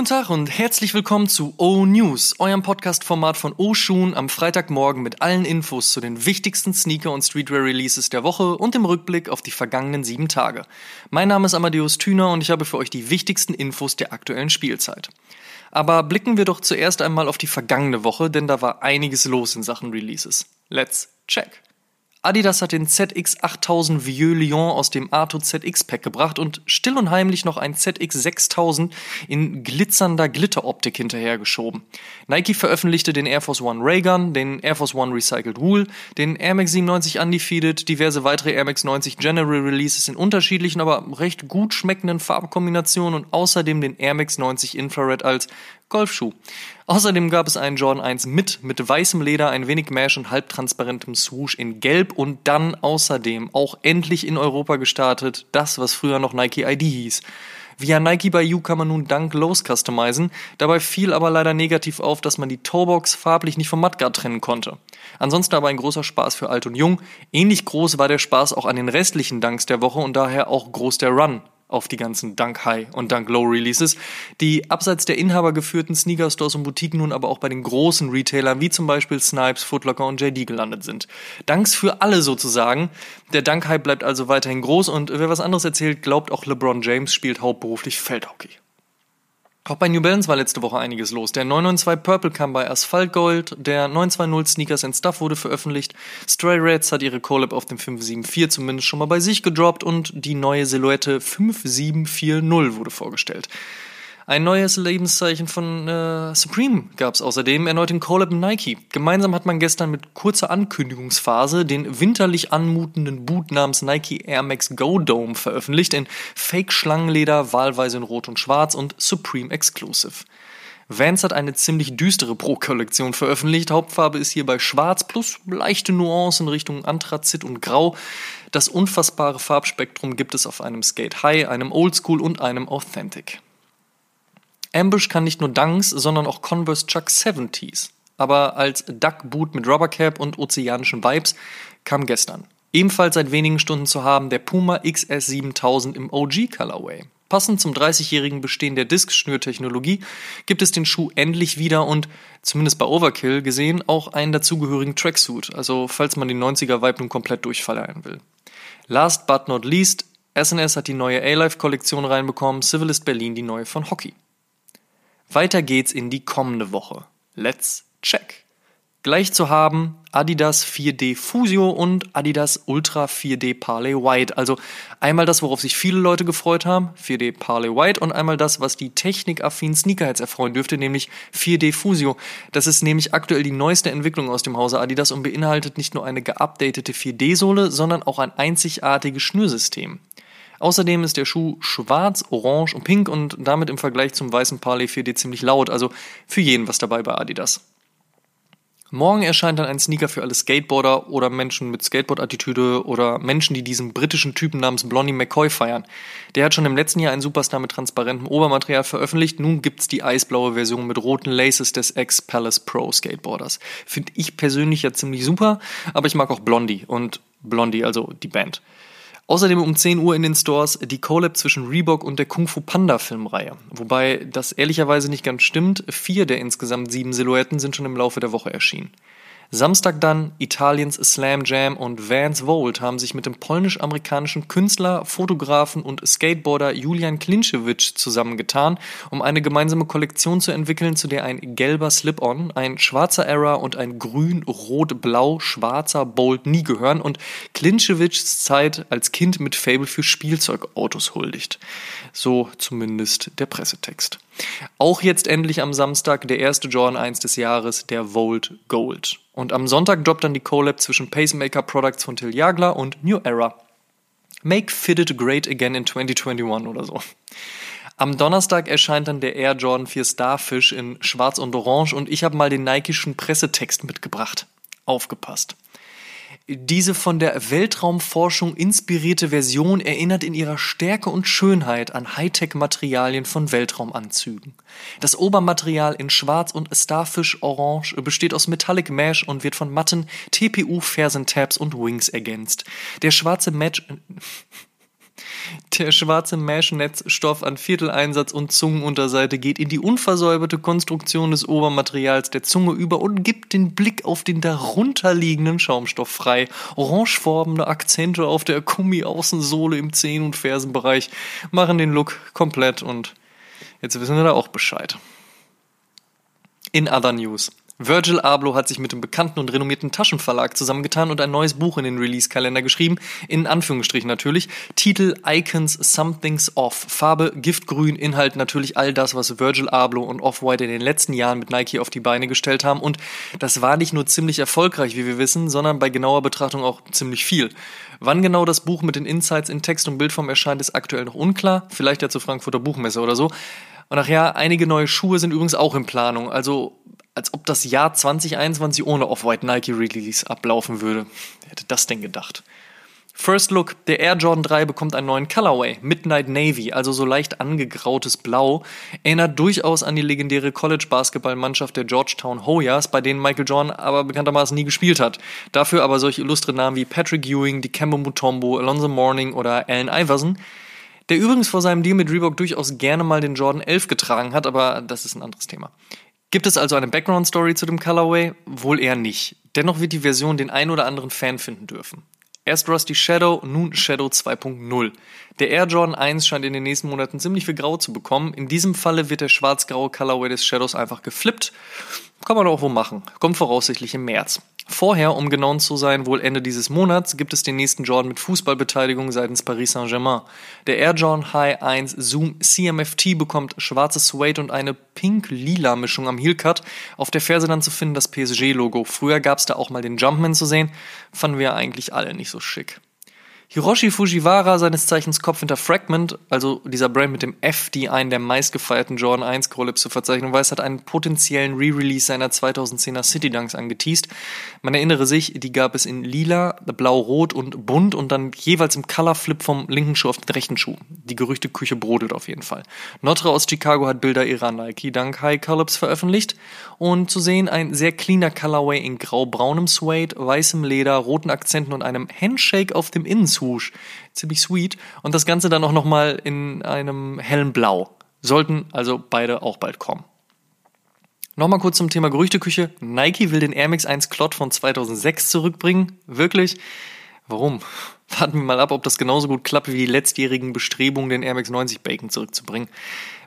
Guten Tag und herzlich willkommen zu O News, eurem Podcast-Format von O Schuhen am Freitagmorgen mit allen Infos zu den wichtigsten Sneaker- und Streetwear-Releases der Woche und dem Rückblick auf die vergangenen sieben Tage. Mein Name ist Amadeus Thüner und ich habe für euch die wichtigsten Infos der aktuellen Spielzeit. Aber blicken wir doch zuerst einmal auf die vergangene Woche, denn da war einiges los in Sachen Releases. Let's check! Adidas hat den ZX8000 Vieux Lyon aus dem Arto ZX Pack gebracht und still und heimlich noch ein ZX6000 in glitzernder Glitteroptik hinterhergeschoben. Nike veröffentlichte den Air Force One Raygun, den Air Force One Recycled Wool, den Air Max 97 Undefeated, diverse weitere Air Max 90 General Releases in unterschiedlichen, aber recht gut schmeckenden Farbkombinationen und außerdem den Air Max 90 Infrared als Golfschuh. Außerdem gab es einen Jordan 1 mit, mit weißem Leder, ein wenig Mesh und halbtransparentem Swoosh in Gelb und dann außerdem auch endlich in Europa gestartet, das, was früher noch Nike ID hieß. Via Nike by You kann man nun Dunk Lows customizen, dabei fiel aber leider negativ auf, dass man die Toebox farblich nicht vom Mudguard trennen konnte. Ansonsten aber ein großer Spaß für alt und jung. Ähnlich groß war der Spaß auch an den restlichen Dunks der Woche und daher auch groß der Run auf die ganzen Dunk High und Dunk Low Releases, die abseits der inhabergeführten Sneaker Stores und Boutiquen nun aber auch bei den großen Retailern wie zum Beispiel Snipes, Footlocker und JD gelandet sind. Danks für alle sozusagen. Der Dunk High bleibt also weiterhin groß und wer was anderes erzählt, glaubt auch LeBron James spielt hauptberuflich Feldhockey. Auch bei New Balance war letzte Woche einiges los. Der 992 Purple kam bei Asphalt Gold, der 920 Sneakers and Stuff wurde veröffentlicht, Stray Reds hat ihre Collab auf dem 574 zumindest schon mal bei sich gedroppt und die neue Silhouette 5740 wurde vorgestellt. Ein neues Lebenszeichen von äh, Supreme gab es außerdem, erneut in Collab Nike. Gemeinsam hat man gestern mit kurzer Ankündigungsphase den winterlich anmutenden Boot namens Nike Air Max Go Dome veröffentlicht in Fake-Schlangenleder, wahlweise in Rot und Schwarz und Supreme Exclusive. Vans hat eine ziemlich düstere Pro-Kollektion veröffentlicht. Hauptfarbe ist hierbei schwarz plus leichte Nuancen in Richtung Anthrazit und Grau. Das unfassbare Farbspektrum gibt es auf einem Skate High, einem Oldschool und einem Authentic. Ambush kann nicht nur Dunks, sondern auch Converse Chuck 70s. Aber als Duck Boot mit Rubbercap und ozeanischen Vibes kam gestern. Ebenfalls seit wenigen Stunden zu haben der Puma XS 7000 im OG Colorway. Passend zum 30-jährigen Bestehen der Disk-Schnürtechnologie gibt es den Schuh endlich wieder und, zumindest bei Overkill gesehen, auch einen dazugehörigen Tracksuit, also falls man den 90er-Vibe nun komplett durchfeiern will. Last but not least, SNS hat die neue A-Life-Kollektion reinbekommen, Civilist Berlin die neue von Hockey. Weiter geht's in die kommende Woche. Let's check. Gleich zu haben Adidas 4D Fusio und Adidas Ultra 4D Parley White. Also einmal das, worauf sich viele Leute gefreut haben, 4D Parley White, und einmal das, was die technikaffinen Sneakerheads erfreuen dürfte, nämlich 4D Fusio. Das ist nämlich aktuell die neueste Entwicklung aus dem Hause Adidas und beinhaltet nicht nur eine geupdatete 4D-Sohle, sondern auch ein einzigartiges Schnürsystem. Außerdem ist der Schuh schwarz, orange und pink und damit im Vergleich zum weißen Parley 4D ziemlich laut, also für jeden was dabei bei Adidas. Morgen erscheint dann ein Sneaker für alle Skateboarder oder Menschen mit Skateboard-Attitüde oder Menschen, die diesen britischen Typen namens Blondie McCoy feiern. Der hat schon im letzten Jahr einen Superstar mit transparentem Obermaterial veröffentlicht. Nun gibt's die eisblaue Version mit roten Laces des Ex-Palace Pro Skateboarders. Finde ich persönlich ja ziemlich super, aber ich mag auch Blondie und Blondie, also die Band. Außerdem um 10 Uhr in den Stores die Collab zwischen Reebok und der Kung Fu Panda Filmreihe. Wobei das ehrlicherweise nicht ganz stimmt. Vier der insgesamt sieben Silhouetten sind schon im Laufe der Woche erschienen. Samstag dann Italiens Slam Jam und Vans Volt haben sich mit dem polnisch-amerikanischen Künstler, Fotografen und Skateboarder Julian Klinczewicz zusammengetan, um eine gemeinsame Kollektion zu entwickeln, zu der ein gelber Slip-On, ein schwarzer Era und ein grün-rot-blau-schwarzer Bolt nie gehören und Klinczewicz Zeit als Kind mit Fable für Spielzeugautos huldigt. So zumindest der Pressetext. Auch jetzt endlich am Samstag der erste Jordan 1 des Jahres, der Volt Gold. Und am Sonntag droppt dann die Collab zwischen Pacemaker Products von Till Jagler und New Era. Make Fitted Great Again in 2021 oder so. Am Donnerstag erscheint dann der Air Jordan 4 Starfish in Schwarz und Orange und ich habe mal den Nikeischen Pressetext mitgebracht. Aufgepasst. Diese von der Weltraumforschung inspirierte Version erinnert in ihrer Stärke und Schönheit an Hightech-Materialien von Weltraumanzügen. Das Obermaterial in Schwarz und Starfish Orange besteht aus Metallic Mesh und wird von matten TPU Fersentabs und Wings ergänzt. Der schwarze Match Der schwarze Mesh-Netzstoff an Vierteleinsatz und Zungenunterseite geht in die unversäuberte Konstruktion des Obermaterials der Zunge über und gibt den Blick auf den darunterliegenden Schaumstoff frei. Orangefarbene Akzente auf der Gummi-Außensohle im Zehen- und Fersenbereich machen den Look komplett und jetzt wissen wir da auch Bescheid. In other news. Virgil Abloh hat sich mit dem bekannten und renommierten Taschenverlag zusammengetan und ein neues Buch in den Release-Kalender geschrieben, in Anführungsstrichen natürlich. Titel Icons Something's Off, Farbe Giftgrün, Inhalt natürlich all das, was Virgil Abloh und Off-White in den letzten Jahren mit Nike auf die Beine gestellt haben und das war nicht nur ziemlich erfolgreich, wie wir wissen, sondern bei genauer Betrachtung auch ziemlich viel. Wann genau das Buch mit den Insights in Text und Bildform erscheint, ist aktuell noch unklar, vielleicht ja zur Frankfurter Buchmesse oder so. Und ach ja, einige neue Schuhe sind übrigens auch in Planung. Also als ob das Jahr 2021 ohne Off-White Nike Release ablaufen würde. Wer hätte das denn gedacht? First Look, der Air Jordan 3 bekommt einen neuen Colorway, Midnight Navy, also so leicht angegrautes Blau, erinnert durchaus an die legendäre College-Basketballmannschaft der Georgetown Hoyas, bei denen Michael Jordan aber bekanntermaßen nie gespielt hat. Dafür aber solche illustre Namen wie Patrick Ewing, Dikembe Mutombo, Alonzo Mourning oder Allen Iverson, der übrigens vor seinem Deal mit Reebok durchaus gerne mal den Jordan 11 getragen hat, aber das ist ein anderes Thema. Gibt es also eine Background-Story zu dem Colorway? Wohl eher nicht. Dennoch wird die Version den ein oder anderen Fan finden dürfen. Erst Rusty Shadow, nun Shadow 2.0. Der Air Jordan 1 scheint in den nächsten Monaten ziemlich viel Grau zu bekommen. In diesem Falle wird der schwarz-graue Colorway des Shadows einfach geflippt. Kann man auch wohl machen. Kommt voraussichtlich im März. Vorher, um genau zu sein, wohl Ende dieses Monats, gibt es den nächsten Jordan mit Fußballbeteiligung seitens Paris Saint-Germain. Der Air Jordan High 1 Zoom CMFT bekommt schwarzes Suede und eine pink-lila Mischung am Heelcut. Auf der Ferse dann zu finden das PSG-Logo. Früher gab es da auch mal den Jumpman zu sehen. Fanden wir eigentlich alle nicht so schick. Hiroshi Fujiwara, seines Zeichens Kopf hinter Fragment, also dieser Brand mit dem F, die einen der meistgefeierten Jordan 1 Collabs zu verzeichnen weiß, hat einen potenziellen Re-Release seiner 2010er City Dunks angeteased. Man erinnere sich, die gab es in lila, blau-rot und bunt und dann jeweils im Color-Flip vom linken Schuh auf den rechten Schuh. Die Gerüchteküche brodelt auf jeden Fall. Notre aus Chicago hat Bilder ihrer Nike Dunk High Collabs veröffentlicht und zu sehen ein sehr cleaner Colorway in grau-braunem Suede, weißem Leder, roten Akzenten und einem Handshake auf dem Innenswoosh Swoosh. Ziemlich sweet. Und das Ganze dann auch nochmal in einem hellen Blau. Sollten also beide auch bald kommen. Nochmal kurz zum Thema Gerüchteküche. Nike will den Air Max 1 Clot von 2006 zurückbringen. Wirklich? Warum? Warten wir mal ab, ob das genauso gut klappt wie die letztjährigen Bestrebungen, den Air Max 90 Bacon zurückzubringen.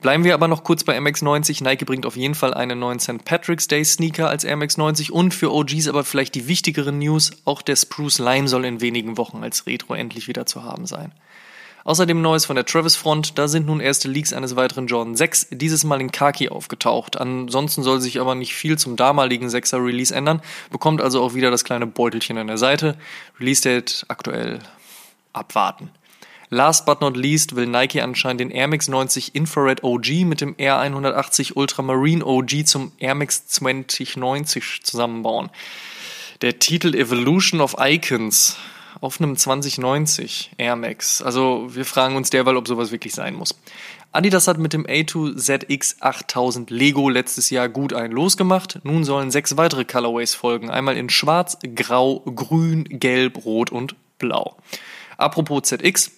Bleiben wir aber noch kurz bei MX90. Nike bringt auf jeden Fall einen neuen St. Patrick's Day Sneaker als Air Max 90 und für OGs aber vielleicht die wichtigeren News, auch der Spruce Lime soll in wenigen Wochen als Retro endlich wieder zu haben sein. Außerdem Neues von der Travis Front, da sind nun erste Leaks eines weiteren Jordan 6, dieses Mal in Khaki aufgetaucht. Ansonsten soll sich aber nicht viel zum damaligen 6er Release ändern, bekommt also auch wieder das kleine Beutelchen an der Seite. Release Date aktuell abwarten. Last but not least will Nike anscheinend den Air Max 90 Infrared OG mit dem Air 180 Ultramarine OG zum Air Max 2090 zusammenbauen. Der Titel Evolution of Icons auf einem 2090 Air Max. Also wir fragen uns derweil, ob sowas wirklich sein muss. Adidas hat mit dem A2ZX 8000 Lego letztes Jahr gut ein losgemacht. Nun sollen sechs weitere Colorways folgen. Einmal in Schwarz, Grau, Grün, Gelb, Rot und Blau. Apropos ZX,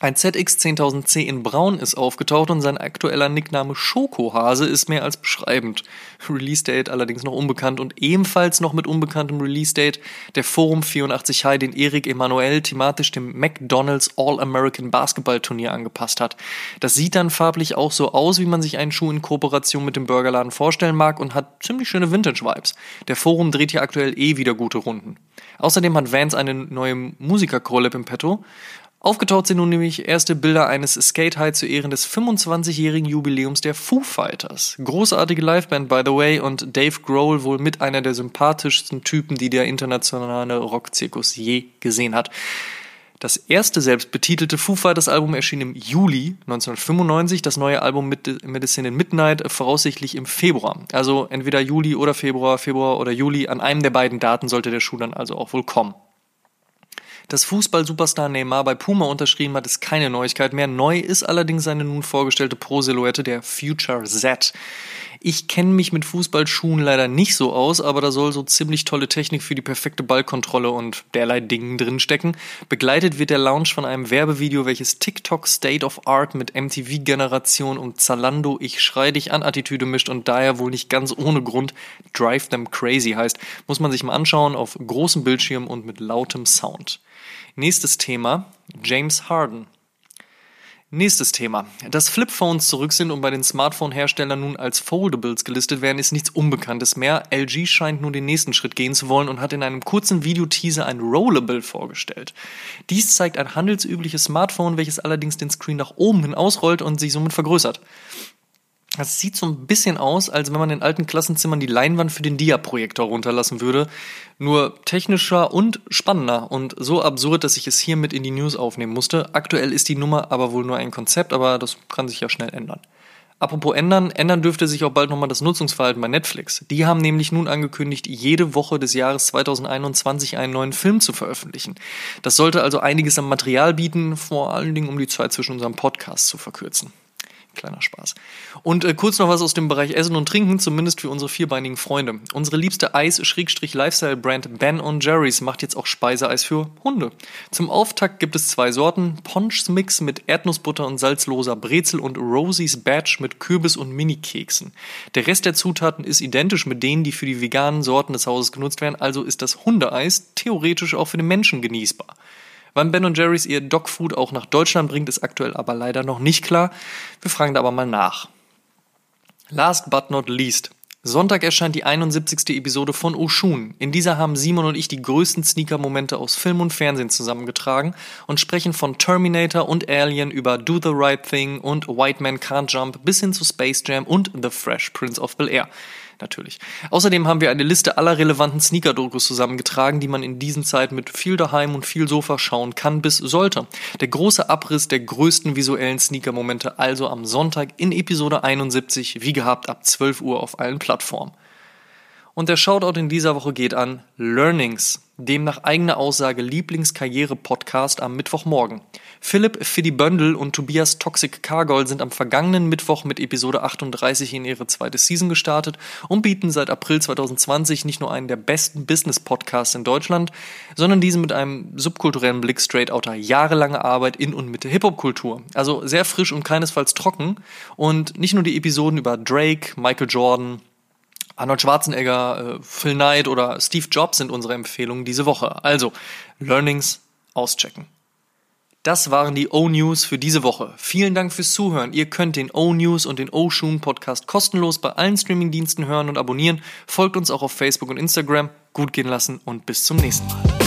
ein ZX10000C in Braun ist aufgetaucht und sein aktueller Nickname Schokohase ist mehr als beschreibend. Release-Date allerdings noch unbekannt und ebenfalls noch mit unbekanntem Release-Date der Forum 84 High, den Erik Emanuel thematisch dem McDonald's All-American Basketball-Turnier angepasst hat. Das sieht dann farblich auch so aus, wie man sich einen Schuh in Kooperation mit dem Burgerladen vorstellen mag und hat ziemlich schöne Vintage-Vibes. Der Forum dreht hier aktuell eh wieder gute Runden. Außerdem hat Vans eine neue Musiker-Collab im Petto. Aufgetaucht sind nun nämlich erste Bilder eines Skate High zu Ehren des 25-jährigen Jubiläums der Foo Fighters. Großartige Liveband, by the way, und Dave Grohl wohl mit einer der sympathischsten Typen, die der internationale Rockzirkus je gesehen hat. Das erste selbstbetitelte Foo Fighters Album erschien im Juli 1995, das neue Album Medicine in Midnight voraussichtlich im Februar. Also entweder Juli oder Februar, Februar oder Juli. An einem der beiden Daten sollte der Schuh dann also auch wohl kommen. Dass Fußball-Superstar Neymar bei Puma unterschrieben hat, ist keine Neuigkeit mehr. Neu ist allerdings seine nun vorgestellte Pro-Silhouette der Future Z. Ich kenne mich mit Fußballschuhen leider nicht so aus, aber da soll so ziemlich tolle Technik für die perfekte Ballkontrolle und derlei Dingen drinstecken. Begleitet wird der Launch von einem Werbevideo, welches TikTok State of Art mit MTV-Generation und Zalando Ich schrei dich an Attitüde mischt und daher wohl nicht ganz ohne Grund Drive Them Crazy heißt. Muss man sich mal anschauen auf großem Bildschirm und mit lautem Sound. Nächstes Thema, James Harden. Nächstes Thema. Dass Flipphones zurück sind und bei den Smartphone-Herstellern nun als Foldables gelistet werden, ist nichts Unbekanntes mehr. LG scheint nun den nächsten Schritt gehen zu wollen und hat in einem kurzen Videoteaser ein Rollable vorgestellt. Dies zeigt ein handelsübliches Smartphone, welches allerdings den Screen nach oben hin ausrollt und sich somit vergrößert. Das sieht so ein bisschen aus, als wenn man in alten Klassenzimmern die Leinwand für den Dia-Projektor runterlassen würde. Nur technischer und spannender und so absurd, dass ich es hier mit in die News aufnehmen musste. Aktuell ist die Nummer aber wohl nur ein Konzept, aber das kann sich ja schnell ändern. Apropos ändern, ändern dürfte sich auch bald nochmal das Nutzungsverhalten bei Netflix. Die haben nämlich nun angekündigt, jede Woche des Jahres 2021 einen neuen Film zu veröffentlichen. Das sollte also einiges am Material bieten, vor allen Dingen um die Zeit zwischen unserem Podcast zu verkürzen. Kleiner Spaß. Und äh, kurz noch was aus dem Bereich Essen und Trinken, zumindest für unsere vierbeinigen Freunde. Unsere liebste Eis-Lifestyle-Brand Ben Jerry's macht jetzt auch Speiseeis für Hunde. Zum Auftakt gibt es zwei Sorten: Ponch's Mix mit Erdnussbutter und salzloser Brezel und Rosie's Batch mit Kürbis und Mini-Keksen. Der Rest der Zutaten ist identisch mit denen, die für die veganen Sorten des Hauses genutzt werden, also ist das Hundeeis theoretisch auch für den Menschen genießbar. Wann Ben Jerry's ihr Dogfood auch nach Deutschland bringt, ist aktuell aber leider noch nicht klar. Wir fragen da aber mal nach. Last but not least. Sonntag erscheint die 71. Episode von Oshun. In dieser haben Simon und ich die größten Sneaker-Momente aus Film und Fernsehen zusammengetragen und sprechen von Terminator und Alien über Do the Right Thing und White Man Can't Jump bis hin zu Space Jam und The Fresh Prince of Bel Air natürlich. Außerdem haben wir eine Liste aller relevanten Sneaker-Dokus zusammengetragen, die man in diesen Zeiten mit viel daheim und viel Sofa schauen kann bis sollte. Der große Abriss der größten visuellen Sneaker-Momente also am Sonntag in Episode 71, wie gehabt ab 12 Uhr auf allen Plattformen. Und der Shoutout in dieser Woche geht an Learnings, dem nach eigener Aussage Lieblingskarriere-Podcast am Mittwochmorgen. Philipp Fiddy Böndel und Tobias Toxic Cargol sind am vergangenen Mittwoch mit Episode 38 in ihre zweite Season gestartet und bieten seit April 2020 nicht nur einen der besten Business-Podcasts in Deutschland, sondern diesen mit einem subkulturellen Blick straight outer jahrelange Arbeit in und mit der Hip-Hop-Kultur. Also sehr frisch und keinesfalls trocken und nicht nur die Episoden über Drake, Michael Jordan, Arnold Schwarzenegger, äh, Phil Knight oder Steve Jobs sind unsere Empfehlungen diese Woche. Also, Learnings auschecken. Das waren die O-News für diese Woche. Vielen Dank fürs Zuhören. Ihr könnt den O-News und den O-Shoon Podcast kostenlos bei allen Streamingdiensten hören und abonnieren. Folgt uns auch auf Facebook und Instagram. Gut gehen lassen und bis zum nächsten Mal.